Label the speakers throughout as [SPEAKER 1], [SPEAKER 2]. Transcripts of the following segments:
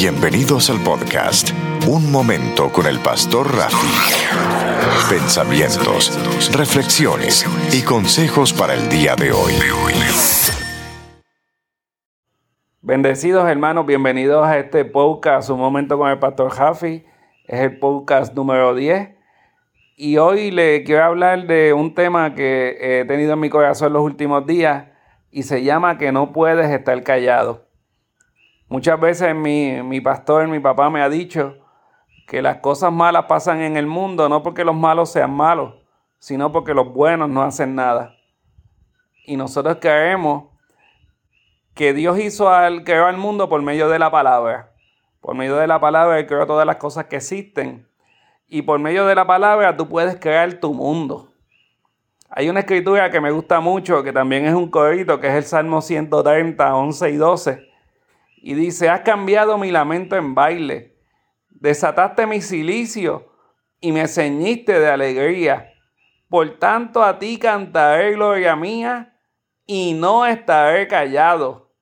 [SPEAKER 1] Bienvenidos al podcast Un Momento con el Pastor Rafi. Pensamientos, reflexiones y consejos para el día de hoy.
[SPEAKER 2] Bendecidos hermanos, bienvenidos a este podcast Un Momento con el Pastor Rafi. Es el podcast número 10. Y hoy le quiero hablar de un tema que he tenido en mi corazón los últimos días y se llama que no puedes estar callado. Muchas veces mi, mi pastor, mi papá me ha dicho que las cosas malas pasan en el mundo no porque los malos sean malos, sino porque los buenos no hacen nada. Y nosotros creemos que Dios hizo al, creó al mundo por medio de la palabra. Por medio de la palabra Él creó todas las cosas que existen. Y por medio de la palabra tú puedes crear tu mundo. Hay una escritura que me gusta mucho, que también es un corito, que es el Salmo 130, 11 y 12 y dice, has cambiado mi lamento en baile, desataste mi silicio y me ceñiste de alegría. Por tanto a ti cantaré gloria mía y no estaré callado.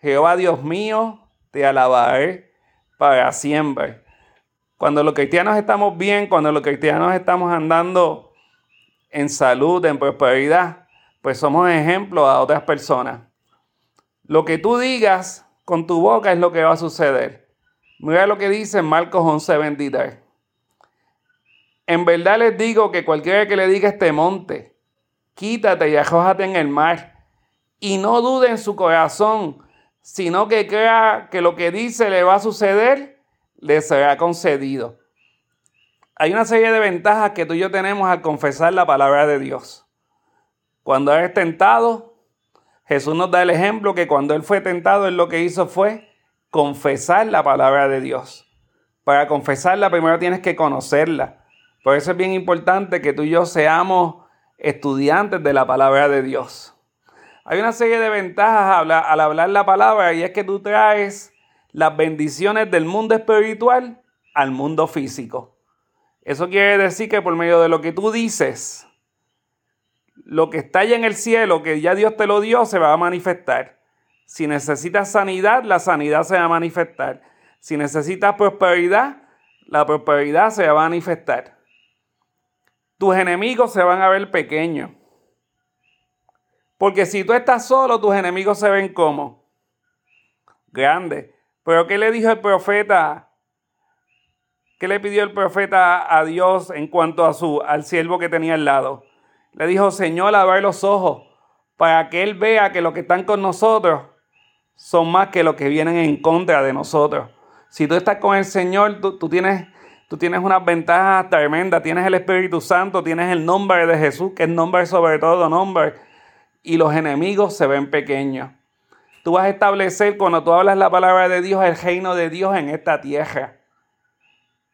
[SPEAKER 2] Jehová Dios mío, te alabaré para siempre. Cuando los cristianos estamos bien, cuando los cristianos estamos andando en salud, en prosperidad, pues somos ejemplos a otras personas. Lo que tú digas con tu boca es lo que va a suceder. Mira lo que dice Marcos 11:23. En verdad les digo que cualquiera que le diga este monte, quítate y arrójate en el mar, y no dude en su corazón, sino que crea que lo que dice le va a suceder, le será concedido. Hay una serie de ventajas que tú y yo tenemos al confesar la palabra de Dios. Cuando eres tentado, Jesús nos da el ejemplo que cuando él fue tentado, él lo que hizo fue confesar la palabra de Dios. Para confesarla primero tienes que conocerla. Por eso es bien importante que tú y yo seamos estudiantes de la palabra de Dios. Hay una serie de ventajas al hablar la palabra y es que tú traes las bendiciones del mundo espiritual al mundo físico. Eso quiere decir que por medio de lo que tú dices, lo que está allá en el cielo, que ya Dios te lo dio, se va a manifestar. Si necesitas sanidad, la sanidad se va a manifestar. Si necesitas prosperidad, la prosperidad se va a manifestar. Tus enemigos se van a ver pequeños. Porque si tú estás solo, tus enemigos se ven como grandes. Pero ¿qué le dijo el profeta? ¿Qué le pidió el profeta a Dios en cuanto a su al siervo que tenía al lado? Le dijo, Señor, abre los ojos para que Él vea que los que están con nosotros son más que los que vienen en contra de nosotros. Si tú estás con el Señor, tú, tienes, tú tienes unas ventajas tremendas. Tienes el Espíritu Santo, tienes el nombre de Jesús, que es nombre sobre todo nombre. Y los enemigos se ven pequeños. Tú vas a establecer, cuando tú hablas la palabra de Dios, el reino de Dios en esta tierra.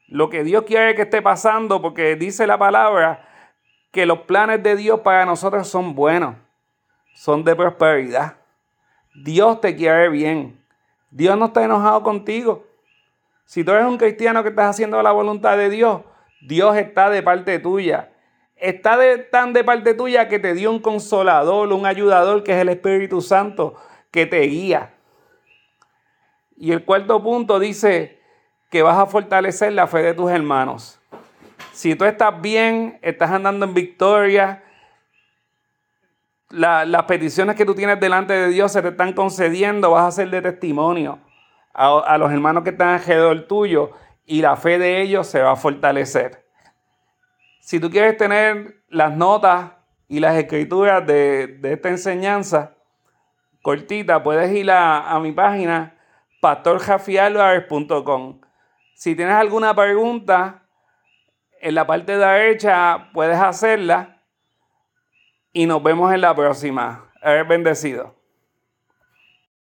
[SPEAKER 2] Lo que Dios quiere que esté pasando, porque dice la palabra, que los planes de Dios para nosotros son buenos, son de prosperidad. Dios te quiere bien. Dios no está enojado contigo. Si tú eres un cristiano que estás haciendo la voluntad de Dios, Dios está de parte tuya. Está de, tan de parte tuya que te dio un consolador, un ayudador que es el Espíritu Santo que te guía. Y el cuarto punto dice que vas a fortalecer la fe de tus hermanos. Si tú estás bien, estás andando en victoria, las peticiones que tú tienes delante de Dios se te están concediendo, vas a ser de testimonio a, los hermanos que están alrededor tuyo y la fe de ellos se va a fortalecer. Si tú quieres tener las notas y las escrituras de, esta enseñanza cortita, puedes ir a, a mi página pastorjafialvarez.com. Si tienes alguna pregunta, en la parte derecha puedes hacerla y nos vemos en la próxima. Eres bendecido.